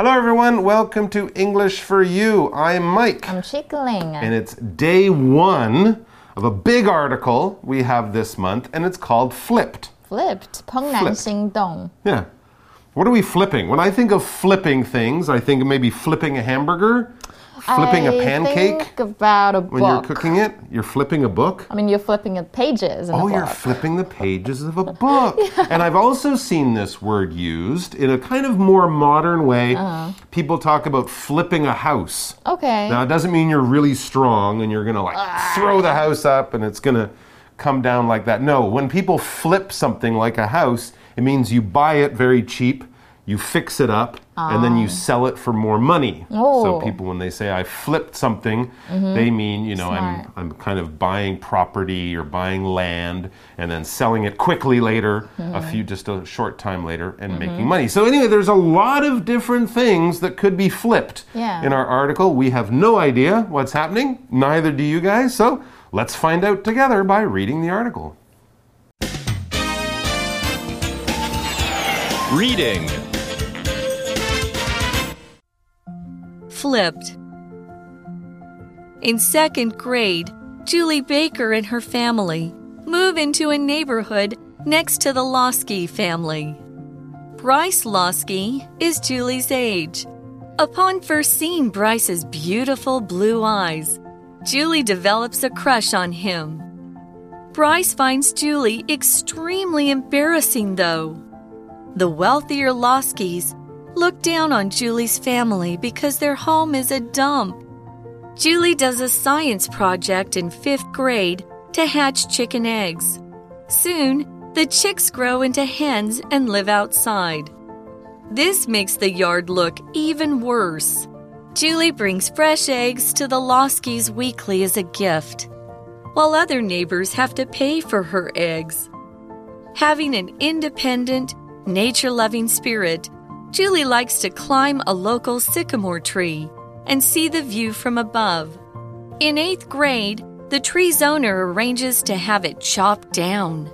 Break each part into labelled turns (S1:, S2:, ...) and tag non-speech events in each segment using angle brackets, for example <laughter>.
S1: Hello, everyone. Welcome to English for You. I'm Mike.
S2: I'm Chickling.
S1: And it's day one of a big article we have this month, and it's called Flipped.
S2: Flipped. 怦然心动.
S1: Yeah. What are we flipping? When I think of flipping things, I think of maybe flipping a hamburger, flipping
S2: I
S1: a pancake.
S2: Think about a
S1: when you're cooking it, you're flipping a book.
S2: I mean, you're flipping the pages
S1: Oh, you're flipping the pages of a <laughs> book. And I've also seen this word used in a kind of more modern way.
S2: Uh-huh.
S1: People talk about flipping a house.
S2: Okay.
S1: Now, it doesn't mean you're really strong and you're going to like throw the house up and it's going to come down like that. No, when people flip something like a house, it means you buy it very cheap, you fix it up, and then you ah. sell it for more money. So
S2: Oh.
S1: people, when they say I flipped something, mm-hmm. they mean, you know, I'm, I'm kind of buying property or buying land and then selling it quickly later, a mm-hmm. few, just a short time later, and mm-hmm. making money. So, anyway, there's a lot of different things that could be flipped
S2: Yeah.
S1: in our article. We have no idea what's happening, neither do you guys. So, let's find out together by reading the article.
S3: Reading.
S4: Flipped. In second grade, Julie Baker and her family move into a neighborhood next to the Loski family. Bryce Loski is Julie's age. Upon first seeing Bryce's beautiful blue eyes, Julie develops a crush on him. Bryce finds Julie extremely embarrassing, though. The wealthier Loskis look down on Julie's family because their home is a dump. Julie does a science project in fifth grade to hatch chicken eggs. Soon, the chicks grow into hens and live outside. This makes the yard look even worse. Julie brings fresh eggs to the Loskis weekly as a gift, while other neighbors have to pay for her eggs. Having an independent, nature loving spirit, Julie likes to climb a local sycamore tree and see the view from above. In eighth grade, the tree's owner arranges to have it chopped down.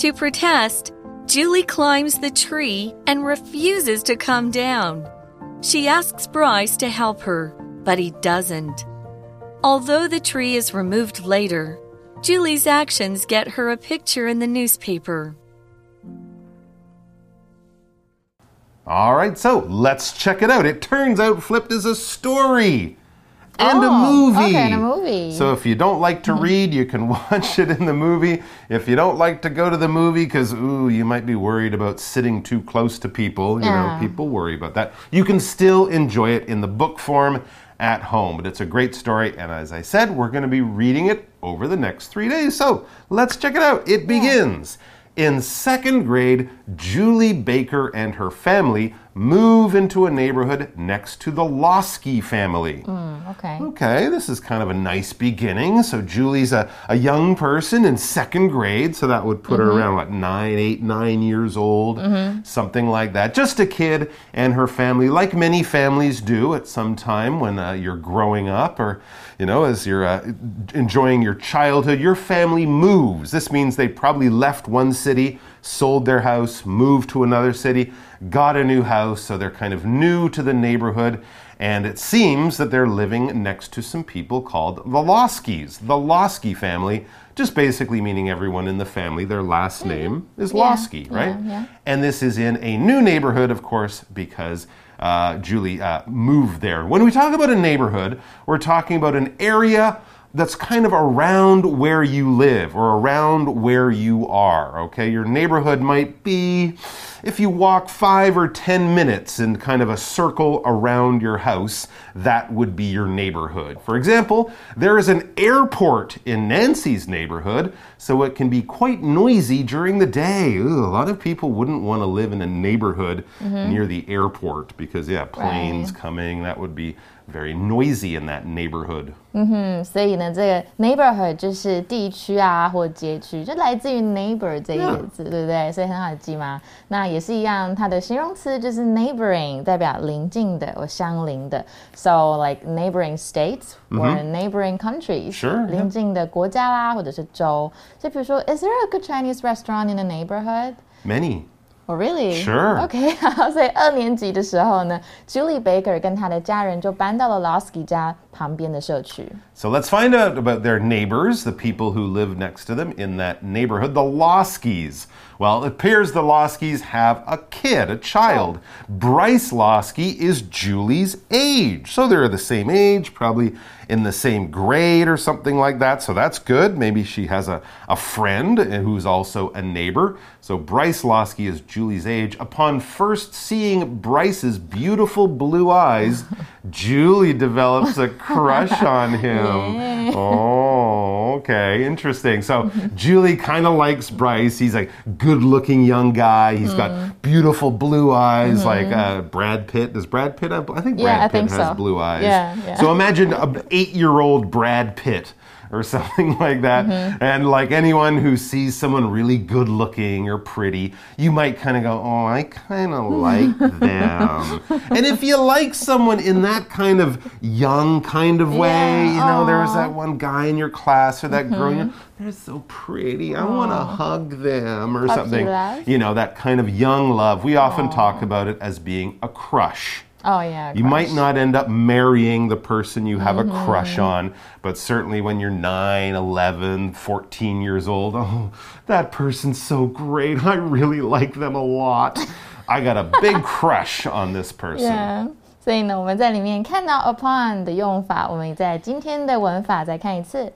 S4: To protest, Julie climbs the tree and refuses to come down. She asks Bryce to help her, but he doesn't. Although the tree is removed later, Julie's actions get her a picture in the newspaper.
S1: All right, so let's check it out. It turns out Flipped is a story and a
S2: Oh,
S1: movie.
S2: okay, and a movie.
S1: So if you don't like to mm-hmm. read, you can <laughs> watch it in the movie. If you don't like to go to the movie because ooh, you might be worried about sitting too close to people, you
S2: Yeah.
S1: know, people worry about that. You can still enjoy it in the book form at home. But it's a great story and as I said, we're going to be reading it over the next 3 days. So, let's check it out. It begins in second grade, Julie Baker and her family move into a neighborhood next to the Loski family.
S2: okay.
S1: Okay, this is kind of a nice beginning. So Julie's a, a young person in second grade, so that would put her around what nine, eight, nine years old, something like that. Just a kid and her family, like many families do at some time when uh, you're growing up, or you know, as you're uh, enjoying your childhood, your family moves. This means they probably left one city, sold their house, moved to another city, got a new house, so they're kind of new to the neighborhood. And it seems that they're living next to some people called the Loskis, the Loski family, just basically meaning everyone in the family, their last name is Loski, right?
S2: yeah.
S1: And this is in a new neighborhood, of course, because uh, Julie uh, moved there. When we talk about a neighborhood, we're talking about an area that's kind of around where you live or around where you are, okay? Your neighborhood might be if you walk five or ten minutes in kind of a circle around your house, that would be your neighborhood. For example, there is an airport in Nancy's neighborhood, so it can be quite noisy during the day. Ooh, a lot of people wouldn't want to live in a neighborhood mm-hmm. near the airport because, yeah, planes coming, that would be very noisy in that neighborhood.
S2: 嗯，所以呢，这个 neighborhood 就是地区啊或街区，就来自于 neighbor 这一个字对不对？所以很好记吗？那也是一样，它的形容词就是 neighboring，代表邻近的或相邻的。So like neighboring states or neighboring countries，、
S1: Sure, yeah.
S2: 邻近的国家啦，或者是州。就比如说，Is there a good Chinese restaurant in the neighborhood？ Oh, really?
S1: Sure.
S2: OK，好，所以二年级的时候呢，Julie <laughs> Baker 跟她的家人就搬到了 Lasky 家旁边的社区。
S1: So let's find out about their neighbors, the people who live next to them in that neighborhood, the Loskis. Well, it appears the Loskis have a kid, a child. Bryce Loski is Julie's age. So they're the same age, probably in the same grade or something like that. So that's good. Maybe she has a, a friend who's also a neighbor. So Bryce Loski is Julie's age. Upon first seeing Bryce's beautiful blue eyes, <laughs> Julie develops a crush <laughs> on him. Oh, okay. Interesting. So Julie kind of likes Bryce. He's a good looking young guy. He's got beautiful blue eyes like uh, Brad Pitt. Does Brad Pitt have? I think Brad
S2: Yeah,
S1: Pitt
S2: think
S1: has
S2: so.
S1: blue eyes.
S2: Yeah, yeah.
S1: So imagine an eight year old Brad Pitt or <laughs> something like that.
S2: Mm-hmm.
S1: And like anyone who sees someone really good looking or pretty, you might kind of go, oh, I kind of <laughs> like them. and if you like someone in that kind of young kind of way,
S2: Yeah,
S1: you know, there was.
S2: Mm-hmm.
S1: that one guy in your class or that girl, you know, they're so pretty. I want to hug them or something.
S2: love.
S1: You know, that kind of young love. We often talk about it as being a crush.
S2: Oh yeah.
S1: You might
S2: crush.
S1: not end up marrying the person you have
S2: Mm-hmm.
S1: a crush on, but certainly when you're 9, 11, 14 years old, <laughs> oh, that person's so great. I really like them a lot. I got a big crush <laughs> on this person.
S2: Yeah. 所以呢，我们在里面看到 upon 的用法，我们在今天的文法再看一次。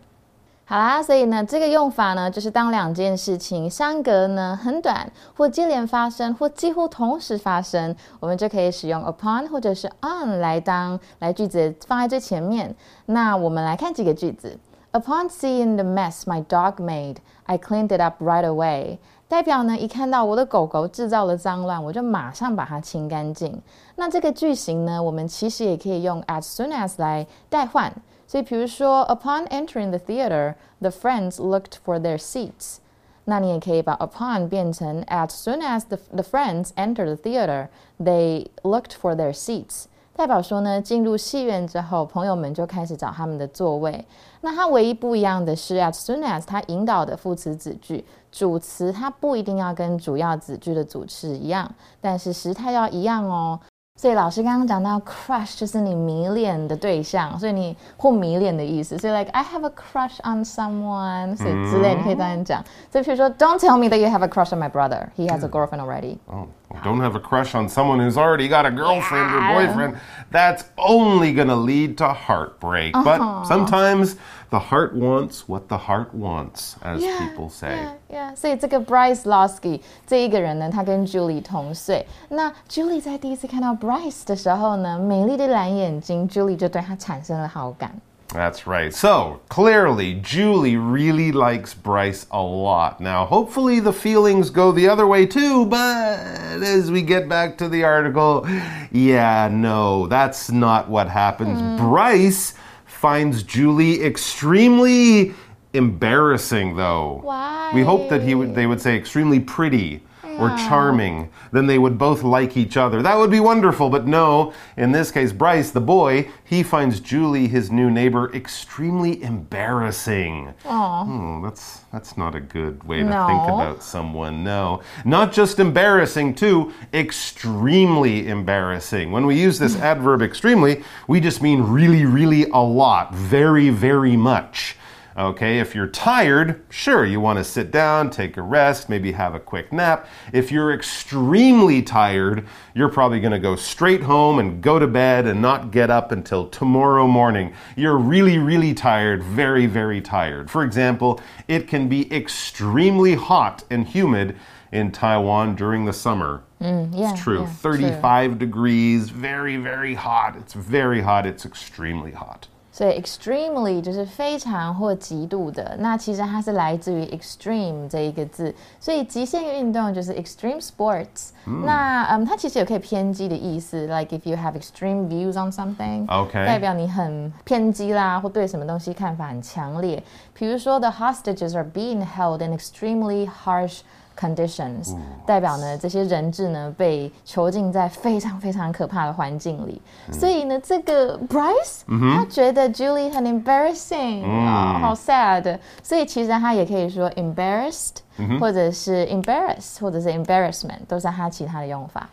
S2: 好啦，所以呢，这个用法呢，就是当两件事情相隔呢很短，或接连发生，或几乎同时发生，我们就可以使用 upon 或者是 on 来当来句子放在最前面。那我们来看几个句子。Upon seeing the mess my dog made, I cleaned it up right away. 代表呢，一看到我的狗狗制造了脏乱，我就马上把它清干净。那这个句型呢，我们其实也可以用 as soon as 来代换。所以，比如说，Upon entering the theater, the friends looked for their seats。那你也可以把 upon 变成 as soon as the the friends entered the theater, they looked for their seats。代表说呢，进入戏院之后，朋友们就开始找他们的座位。那它唯一不一样的是，as soon as 它引导的副词子句，主词它不一定要跟主要子句的主词一样，但是时态要一样哦。所以老师刚刚讲到 crush 就是你迷恋的对象，所以你或迷恋的意思。所以 like I have a crush on someone，所以之类你可以这样讲。所以比如说，Don't tell me that you have a crush on my brother. He has a girlfriend already.
S1: Oh, well, don't have a crush on someone who's already got a girlfriend
S2: Yeah.
S1: or boyfriend. That's only going to lead to heartbreak. But sometimes the heart wants what the heart wants, as people say.
S2: Yeah, yeah. 所以这个 Bryce Losky 这一个人呢，他跟 Julie 同岁。那 Julie 在第一次看到 Bryce 的时候呢，美丽的蓝眼睛，Julie 就对他产生了好感。
S1: That's right. So, clearly, Julie really likes Bryce a lot. Now, hopefully, the feelings go the other way too, but as we get back to the article, yeah, no, that's not what happens. Hmm. Bryce finds Julie extremely embarrassing, though.
S2: Why?
S1: We hope that he would, they would say extremely pretty or charming. Then they would both like each other. That would be wonderful, but no. In this case, Bryce, the boy, he finds Julie, his new neighbor, extremely embarrassing. Hmm, that's that's not a good way to think about someone. No, not just embarrassing, too. Extremely embarrassing. When we use this adverb extremely, we just mean really, really a lot, very, very much. Okay, if you're tired, sure, you want to sit down, take a rest, maybe have a quick nap. If you're extremely tired, you're probably going to go straight home and go to bed and not get up until tomorrow morning. You're really, really tired, very, very tired. For example, it can be extremely hot and humid in Taiwan during the summer.
S2: Mm, yeah,
S1: It's true.
S2: yeah, true.
S1: 35 degrees, very, very hot. It's very hot. It's extremely hot.
S2: 所以 extremely 就是非常或极度的，那其实它是来自于 extreme 这一个字，所以极限运动就是 extreme sports。那嗯，它其实也可以偏激的意思，like if you have extreme views on something，
S1: Okay.
S2: 代表你很偏激啦，或对什么东西看法很强烈。比如说，the hostages are being held in extremely harsh conditions，、代表呢这些人质呢被囚禁在非常非常可怕的环境里。所以呢，这个 Bryce、他觉得 Julie 很 embarrassing 啊、好 sad。所以其实他也可以说 embarrassed，、或者是 embarrassed，或者是 embarrassment，都是他其他的用法。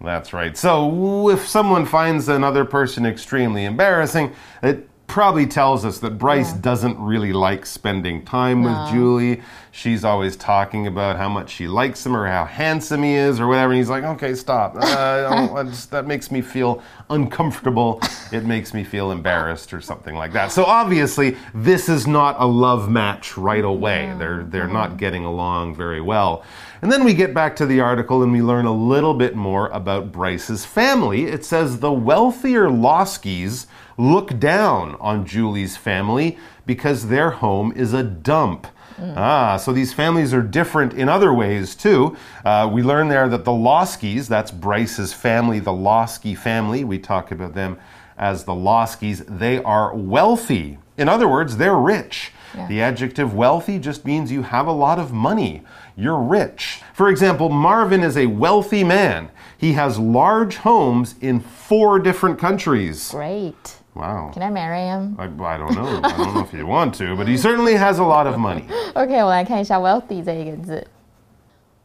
S1: That's right. So if someone finds another person extremely embarrassing, it probably tells us that Bryce doesn't really like spending time with Julie. She's always talking about how much she likes him or how handsome he is or whatever. And he's like, okay, stop. Uh, I don't- I just- that makes me feel uncomfortable. It makes me feel embarrassed or something like that. So obviously, this is not a love match right away. They're, they're not getting along very well. And then we get back to the article and we learn a little bit more about Bryce's family. It says the wealthier Loskis look down on Julie's family because their home is a dump. Ah, so these families are different in other ways too. Uh, we learn there that the Loskis, that's Bryce's family, the Loski family, we talk about them as the Loskis, they are wealthy. In other words, they're rich. The adjective wealthy just means you have a lot of money. You're rich. For example, Marvin is a wealthy man. He has large homes in four different countries.
S2: Great.
S1: Wow.
S2: Can I marry him?
S1: I, I don't know. I don't know if you want to, but he certainly has a lot of money. <laughs>
S2: Okay, 我们来看一下 wealthy 这一个字。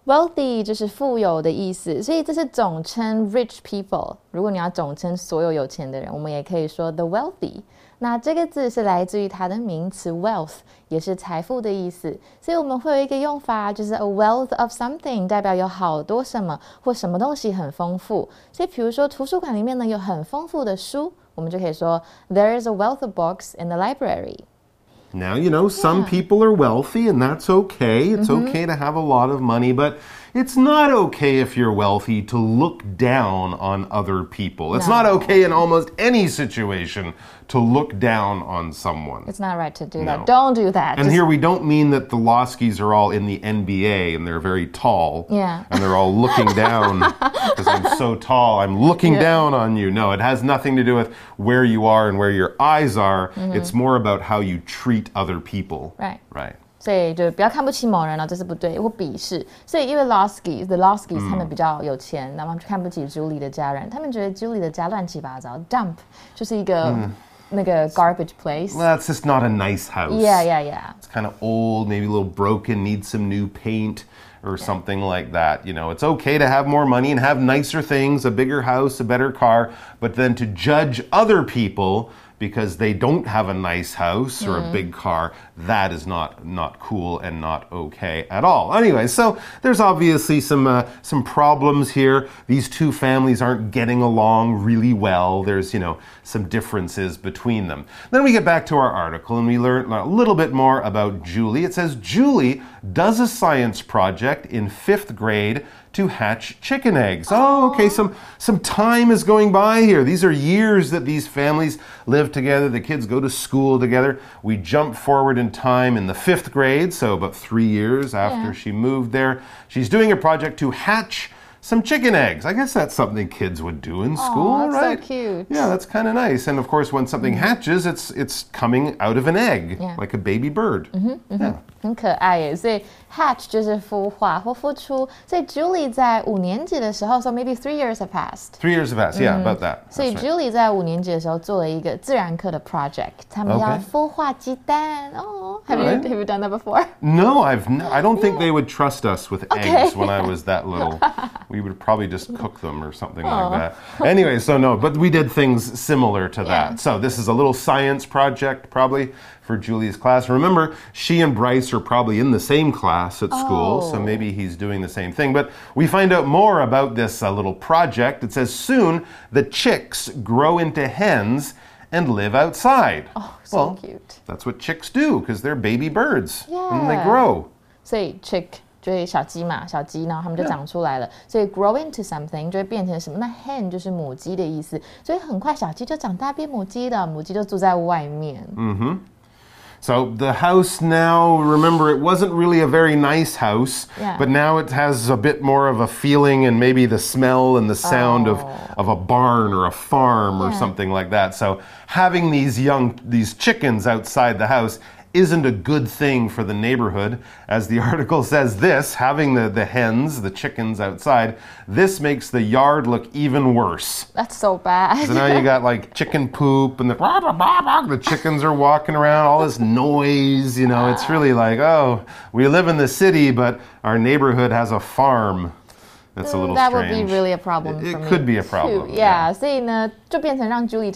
S2: Wealthy 就是富有的意思，所以这是总称 rich people。如果你要总称所有有钱的人，我们也可以说 the wealthy。那这个字是来自于它的名词 wealth，也是财富的意思。所以我们会有一个用法，就是 a wealth of something，代表有好多什么或什么东西很丰富。所以比如说图书馆里面呢有很丰富的书，我们就可以说 there is a wealth of books in the library。
S1: Now, you know, some people are wealthy, and that's okay. It's mm-hmm. okay to have a lot of money, but it's not okay if you're wealthy to look down on other people. It's not okay in almost any situation to look down on someone.
S2: It's not right to do
S1: No.
S2: that. Don't do that.
S1: And
S2: Just-
S1: here we don't mean that the Loskis are all in the NBA and they're very tall.
S2: Yeah.
S1: And they're all looking down <laughs> because I'm so tall. I'm looking down on you. No, it has nothing to do with where you are and where your eyes are. Mm-hmm. It's more about how you treat other people.
S2: Right.
S1: Right.
S2: 所以就不要看不起某人了，这是不对，或鄙视。所以因为 Loskis，the Loskis、他们比较有钱，那么他们就看不起 Julie 的家人，他们觉得 Julie 的家乱七八糟，dump 就是一个、那个 garbage place。
S1: Well, that's just not a nice house.
S2: yeah, yeah, yeah.
S1: It's kind of old, maybe a little broken, needs some new paint or something like that. You know, it's okay to have more money and have nicer things, a bigger house, a better car, but then to judge other people because they don't have a nice house or a big car, that is not not cool and not okay at all. Anyway, so there's obviously some uh, some problems here. These two families aren't getting along really well. There's, you know, some differences between them. Then we get back to our article and we learn a little bit more about Julie. It says Julie does a science project in 5th grade to hatch chicken eggs. Oh, okay, some some time is going by here. These are years that these families live together. The kids go to school together. We jump forward in time in the 5th grade, so about 3 years after
S2: Yeah.
S1: she moved there. She's doing a project to hatch some chicken eggs. I guess that's something kids would do in school,
S2: that's so cute.
S1: Yeah, that's kind of nice. And of course, when something mm-hmm. hatches, it's it's coming out of an egg,
S2: Yeah.
S1: like a baby bird. Mm-hmm, mm-hmm. Yeah.
S2: 很可爱耶，所以 hatch 就是孵化或孵出。所以 Julie 在五年级的时候，so maybe three years have passed。
S1: Three years of us, yeah, about that.
S2: 所以
S1: That's right.
S2: Julie 在五年级的时候做了一个自然课的 project，他们要
S1: Okay.
S2: 孵化鸡蛋哦。Have you
S1: Alright.
S2: have you done that before?
S1: No, I've n- I don't think they <gasps> would trust us with
S2: Okay.
S1: eggs when I was that little. <laughs> we would probably just cook them or something like that. Anyway, so no, but we did things similar to
S2: Yeah.
S1: that. So this is a little science project probably for Julie's class. Remember, she and Bryce are probably in the same class at school, so
S2: Oh.
S1: maybe he's doing the same thing. But we find out more about this uh, little project. It says soon the chicks grow into hens and live outside.
S2: Oh, so
S1: well,
S2: cute.
S1: that's what chicks do because they're baby birds and they
S2: Yeah.
S1: grow.
S2: 所以 chick 就是小鸡嘛，小鸡，然后它们就长出来了。所以 grow into something 就会变成什么？那 hen 就是母鸡的意思，所以很快小鸡就长大变母鸡了，母鸡就住在外面。
S1: So the house now, remember, it wasn't really a very nice house,
S2: Yeah.
S1: but now it has a bit more of a feeling and maybe the smell and the sound of, oh. of a barn or a farm or something like that. So having these young, these chickens outside the house isn't a good thing for the neighborhood. As the <laughs> article says, this, having the, the hens, the chickens outside, this makes the yard look even worse.
S2: That's so bad.
S1: So now you got like chicken poop and the the chickens are walking around, all this noise, you know, it's really like, oh, we live in the city, but our neighborhood has a farm. That's a little
S2: that would be really a problem.
S1: It-
S2: for me
S1: could be a problem,
S2: yeah. Yeah，所以呢，就变成让 Julie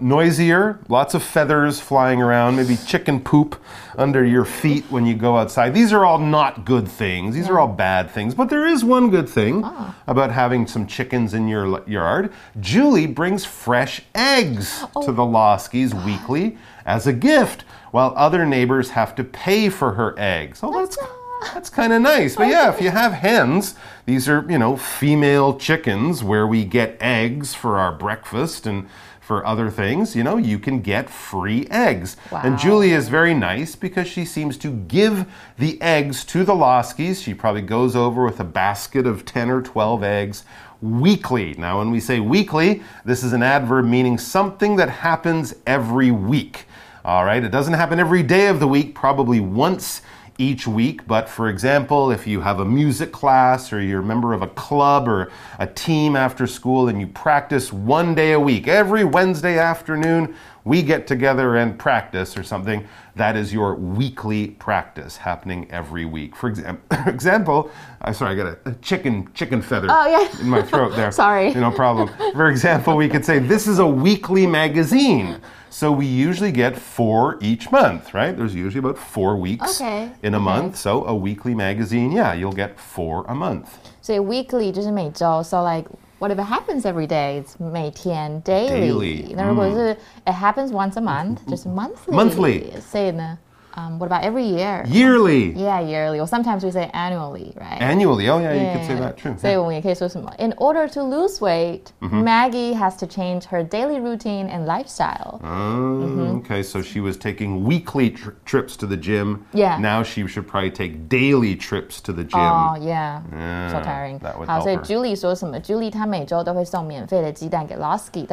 S1: noisier, lots of feathers flying around, maybe chicken poop under your feet when you go outside. These are all not good things. These are all bad things. But there is one good thing ah. about having some chickens in your yard. Julie brings fresh eggs to oh. the Loskis weekly as a gift, while other neighbors have to pay for her eggs. Oh, that's that's kind of nice. But oh, yeah, if you have hens, these are, you know, female chickens where we get eggs for our breakfast and for other things, you know, you can get free eggs. And
S2: Wow.
S1: Julie is very nice because she seems to give the eggs to the Loskis. She probably goes over with a basket of 10 or 12 eggs weekly. Now, when we say weekly, this is an adverb meaning something that happens every week. All right, it doesn't happen every day of the week, probably once each week. But for example, if you have a music class or you're a member of a club or a team after school and you practice one day a week, every Wednesday afternoon, we get together and practice or something. That is your weekly practice happening every week. For <coughs> exam- example, I sorry, I got a, a chicken chicken feather
S2: Oh, yeah.
S1: in my throat there.
S2: Sorry. <laughs>
S1: No problem. For example, we could say this is a weekly magazine. So we usually get four each month, right? There's usually about four weeks
S2: Okay,
S1: in a
S2: okay.
S1: month. So a weekly magazine, yeah, you'll get four a month.
S2: 所以 weekly 就是每周，so like whatever happens every day, it's 每天 daily.
S1: Daily，
S2: 那如果是 it happens once a month，就是 <laughs> monthly。
S1: Monthly
S2: 所以呢 um, what about every year?
S1: Yearly.
S2: Yeah, yearly. Or sometimes we say annually, right?
S1: Annually. Oh, yeah,
S2: yeah.
S1: you could say that. True.
S2: Yeah. In order to lose weight,
S1: mm -hmm.
S2: Maggie has to change her daily routine and lifestyle.
S1: Oh, mm -hmm. okay. So she was taking weekly trips to the gym.
S2: Yeah.
S1: Now she should probably take daily trips to the gym.
S2: Oh, yeah.
S1: yeah so
S2: tiring.
S1: That would
S2: 好，所以 Julie 说什么？Julie 她每周都会送免费的鸡蛋给 Loski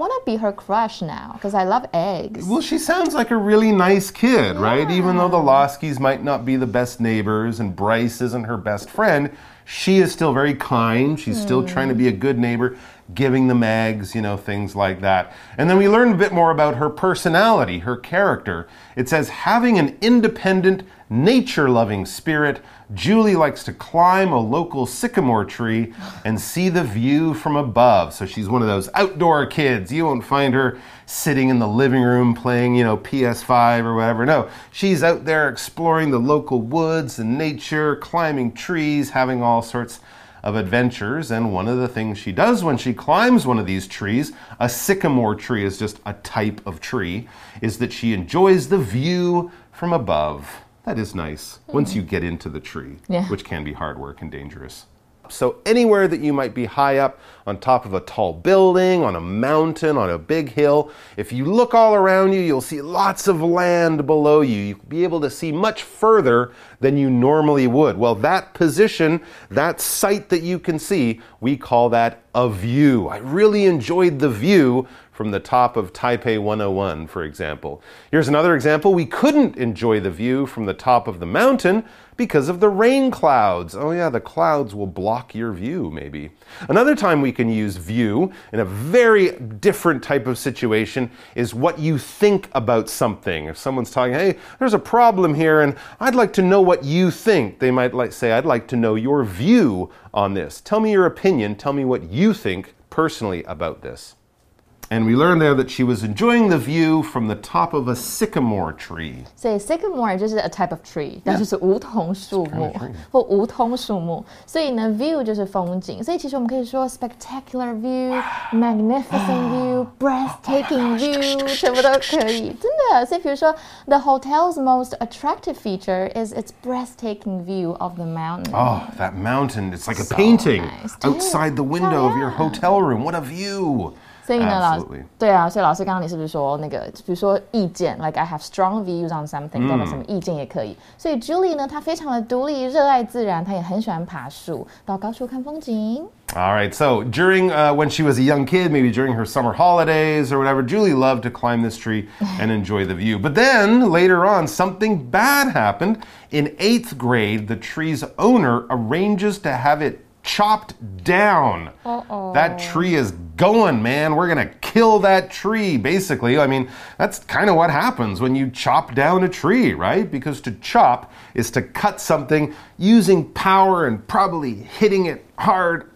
S2: wanna be her crush now, cause I love eggs.
S1: Well, she sounds like a really nice kid, right? Even though the Loskis might not be the best neighbors and Bryce isn't her best friend, she is still very kind. She's still trying to be a good neighbor, giving them eggs, you know, things like that. And then we learn a bit more about her personality, her character. It says, having an independent, nature loving spirit, Julie likes to climb a local sycamore tree and see the view from above. So she's one of those outdoor kids. You won't find her sitting in the living room playing, you know, PS5 or whatever. No, she's out there exploring the local woods and nature, climbing trees, having all sorts of adventures. And one of the things she does when she climbs one of these trees, a sycamore tree is just a type of tree, is that she enjoys the view from above. That is nice once you hmm. get into the tree,
S2: Yeah.
S1: which can be hard work and dangerous. So, anywhere that you might be high up on top of a tall building, on a mountain, on a big hill, if you look all around you, you'll see lots of land below you. You'll be able to see much further than you normally would. Well, that position, that sight that you can see, we call that a view. I really enjoyed the view from the top of Taipei 101, for example. Here's another example. We couldn't enjoy the view from the top of the mountain because of the rain clouds. Oh, yeah, the clouds will block your view, maybe. Another time we can use view in a very different type of situation is what you think about something. If someone's talking, hey, there's a problem here, and I'd like to know what you think, they might like say, I'd like to know your view on this. Tell me your opinion. Tell me what you think personally about this. And we learned there that she was enjoying the view from the top of a sycamore tree.
S2: 所以 sycamore 就是 a type of tree，那就是梧桐树木或梧桐树木。所以呢，view 就是风景。所以其实我们可以说 spectacular view、magnificent view、breathtaking <gasps> view，全部都可以，真的。所以比如说，the hotel's most attractive feature is its breathtaking view of the mountain。
S1: Oh, that mountain. It's like a painting
S2: nice.
S1: outside the window of your
S2: Yeah.
S1: hotel room. What a view.
S2: 所以呢，老
S1: Absolutely.
S2: 对啊，所以老师刚刚你是不是说那个，比如说意见，like I have strong views on something，代表什么意见也可以。所以 Julie 呢，她非常的独立，热爱自然，她也很喜欢爬树，到高处看风景。
S1: All right, so during uh, when she was a young kid, maybe during her summer holidays or whatever, Julie loved to climb this tree and enjoy <laughs> the view. But then later on, something bad happened. In eighth grade, the tree's owner arranges to have it chopped down. That tree is going, man. We're gonna kill that tree, basically. I mean, that's kind of what happens when you chop down a tree, right? Because to chop is to cut something using power and probably hitting it hard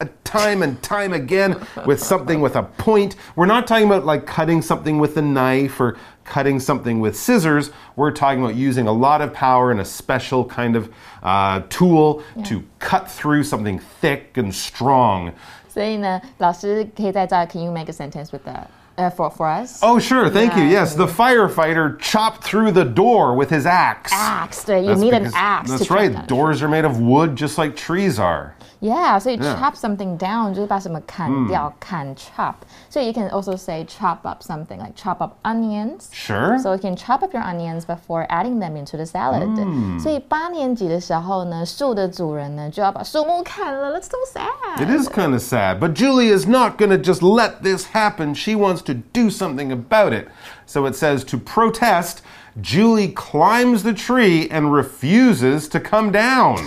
S1: a time and time again with something with a point. We're not talking about like cutting something with a knife or cutting something with scissors. We're talking about using a lot of power and a special kind of uh, tool to cut through something thick and strong.
S2: 所以呢，老师可以在这儿，Can you make a sentence with that? Uh, for for us?
S1: Oh, sure. Thank you.
S2: Yeah.
S1: Yes, the firefighter chopped through the door with his axe.
S2: Axe，对，you
S1: That's
S2: need an
S1: because-
S2: axe. to
S1: That's
S2: chop
S1: right.
S2: down.
S1: Doors are made of wood just like trees are.
S2: Yeah，所以
S1: Yeah.
S2: chop something down 就是把什么砍掉，砍 chop。所以 you can also say chop up something like chop up onions.
S1: Sure.
S2: So you can chop up your onions before adding them into the salad. 所以八年级的时候呢，树的主人呢就要把树木砍了。That's so sad.
S1: It is kind of sad, but Julie is not going to just let this happen. She wants to do something about it. So it says to protest, Julie climbs the tree and refuses to come down.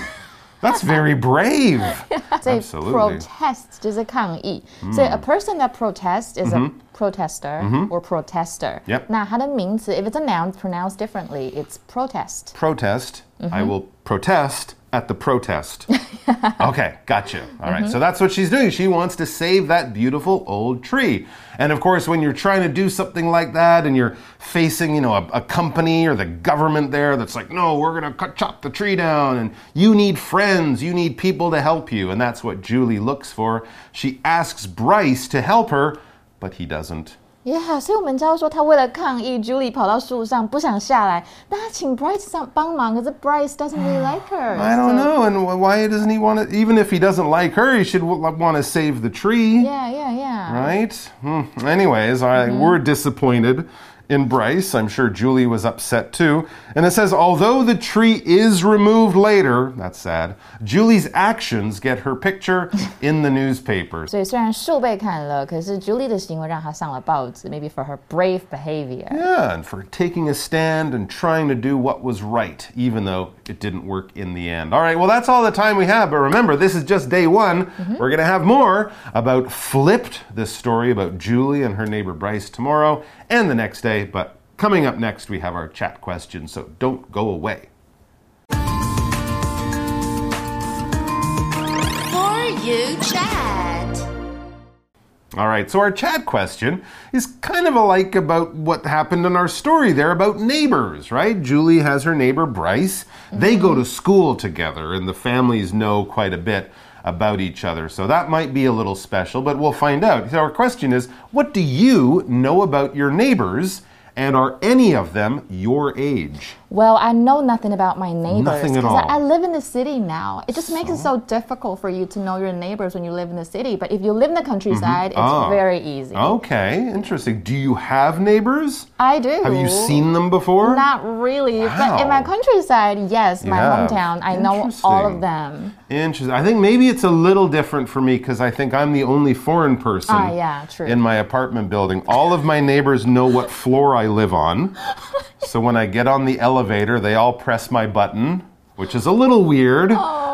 S1: That's very <laughs> brave. <laughs>
S2: 所以
S1: Absolutely.
S2: protest 就是抗议。所以 a person that protests is a protester or protester.
S1: Yep.
S2: 那它的名词，if it's a noun pronounced differently, it's protest.
S1: Protest. I mm-hmm. will protest at the protest. <laughs> okay, gotcha. All right, so mm-hmm. that's what she's doing. She wants to save that beautiful old tree. And of course, when you're trying to do something like that and you're facing, you know, a, a company or the government there that's like, no, we're going to cut, chop the tree down and you need friends, you need people to help you. And that's what Julie looks for. She asks Bryce to help her, but he doesn't.
S2: Yeah，所以我们知道说，他为了抗议，Julie 跑到树上不想下来，但他请 Bryce 上帮忙，可是 Bryce doesn't really <sighs> like her.
S1: I don't
S2: So-
S1: know. And wh- why doesn't he want to, even if he doesn't like her, he should want to save the tree.
S2: Yeah, yeah, yeah.
S1: Right? Hmm. Anyways, I, we're disappointed in Bryce. I'm sure Julie was upset too. And it says, although the tree is removed later, that's sad, Julie's actions get her picture in the newspapers. <laughs>
S2: 所以虽然树被砍了，可是 Julie 的行为让她上了报纸，maybe for her brave behavior.
S1: Yeah, and for taking a stand and trying to do what was right, even though it didn't work in the end. All right, well, that's all the time we have. But remember, this is just day one. We're going to have more about Flipped, this story about Julie and her neighbor Bryce tomorrow and the next day. But coming up next, we have our chat questions, so don't go away.
S3: For you chat.
S1: All right, so our chat question is kind of alike about what happened in our story there about neighbors, right? Julie has her neighbor Bryce. They go to school together, and the families know quite a bit about each other. So that might be a little special, but we'll find out. So our question is what do you know about your neighbors, and are any of them your age?
S2: Well, I know nothing about my neighbors
S1: Nothing at
S2: because I,
S1: all.
S2: I live in the city now. It just makes it so difficult for you to know your neighbors when you live in the city. But if you live in the countryside, it's
S1: Ah.
S2: very easy.
S1: Okay, interesting. Do you have neighbors?
S2: I do.
S1: Have you seen them before?
S2: Not really, but in my countryside, yes, my
S1: Yeah.
S2: hometown, I know all of them.
S1: Interesting. I think maybe it's a little different for me because I think I'm the only foreign person
S2: Ah, yeah, true.
S1: in my apartment building. All of my neighbors know what floor I live on. <laughs> so when I get on the elevator, they all press my button, which is a little weird.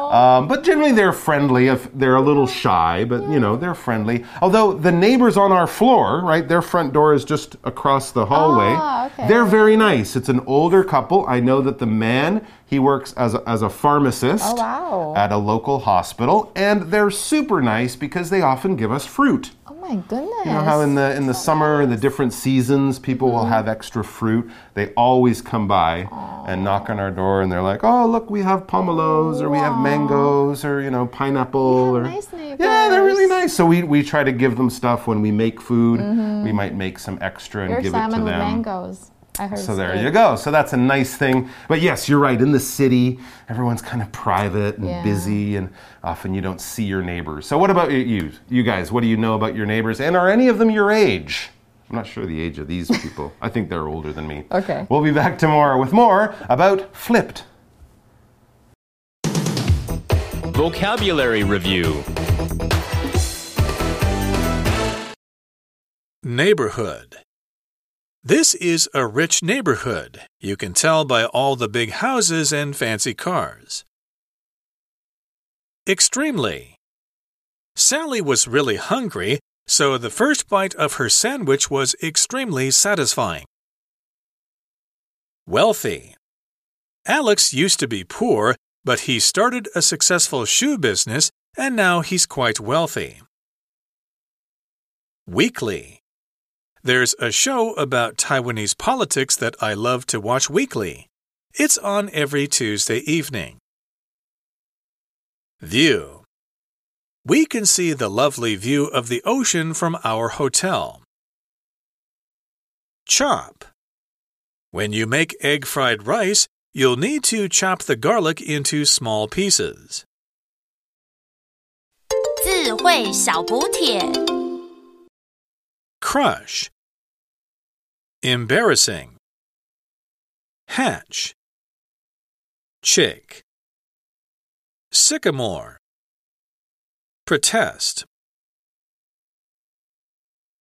S1: Um, but generally, they're friendly. If they're a little shy, but you know they're friendly. Although the neighbors on our floor, right, their front door is just across the hallway.
S2: Ah, okay.
S1: They're very nice. It's an older couple. I know that the man he works as a, as a pharmacist
S2: Oh, wow.
S1: at a local hospital, and they're super nice because they often give us fruit.
S2: My goodness.
S1: You know how in the in the summer, the different seasons, people will
S2: Mm-hmm.
S1: have extra fruit. They always come by and knock on our door, and they're like, "Oh, look, we have pomelos, or we have mangoes, or you know, pineapple, or
S2: nice
S1: yeah, they're really nice." So we we try to give them stuff when we make food. We might make some extra and
S2: Your
S1: give it to
S2: salmon with
S1: them.
S2: mangoes. I heard
S1: So there
S2: so.
S1: you go. So that's a nice thing. But yes, you're right. In the city, everyone's kind of private and
S2: Yeah.
S1: busy, and often you don't see your neighbors. So what about you? You guys, what do you know about your neighbors? And are any of them your age? I'm not sure the age of these people. <laughs> I think they're older than me.
S2: Okay.
S1: We'll be back tomorrow with more about flipped.
S5: Vocabulary Review
S6: Neighborhood. This is a rich neighborhood. You can tell by all the big houses and fancy cars. Extremely. Sally was really hungry, so the first bite of her sandwich was extremely satisfying. Wealthy. Alex used to be poor, but he started a successful shoe business and now he's quite wealthy. Weekly. There's a show about Taiwanese politics that I love to watch weekly. It's on every Tuesday evening. View. We can see the lovely view of the ocean from our hotel. Chop. When you make egg fried rice, you'll need to chop the garlic into small pieces.
S3: 智慧小补帖。
S6: Crush. Embarrassing. Hatch. Chick. Sycamore. Protest.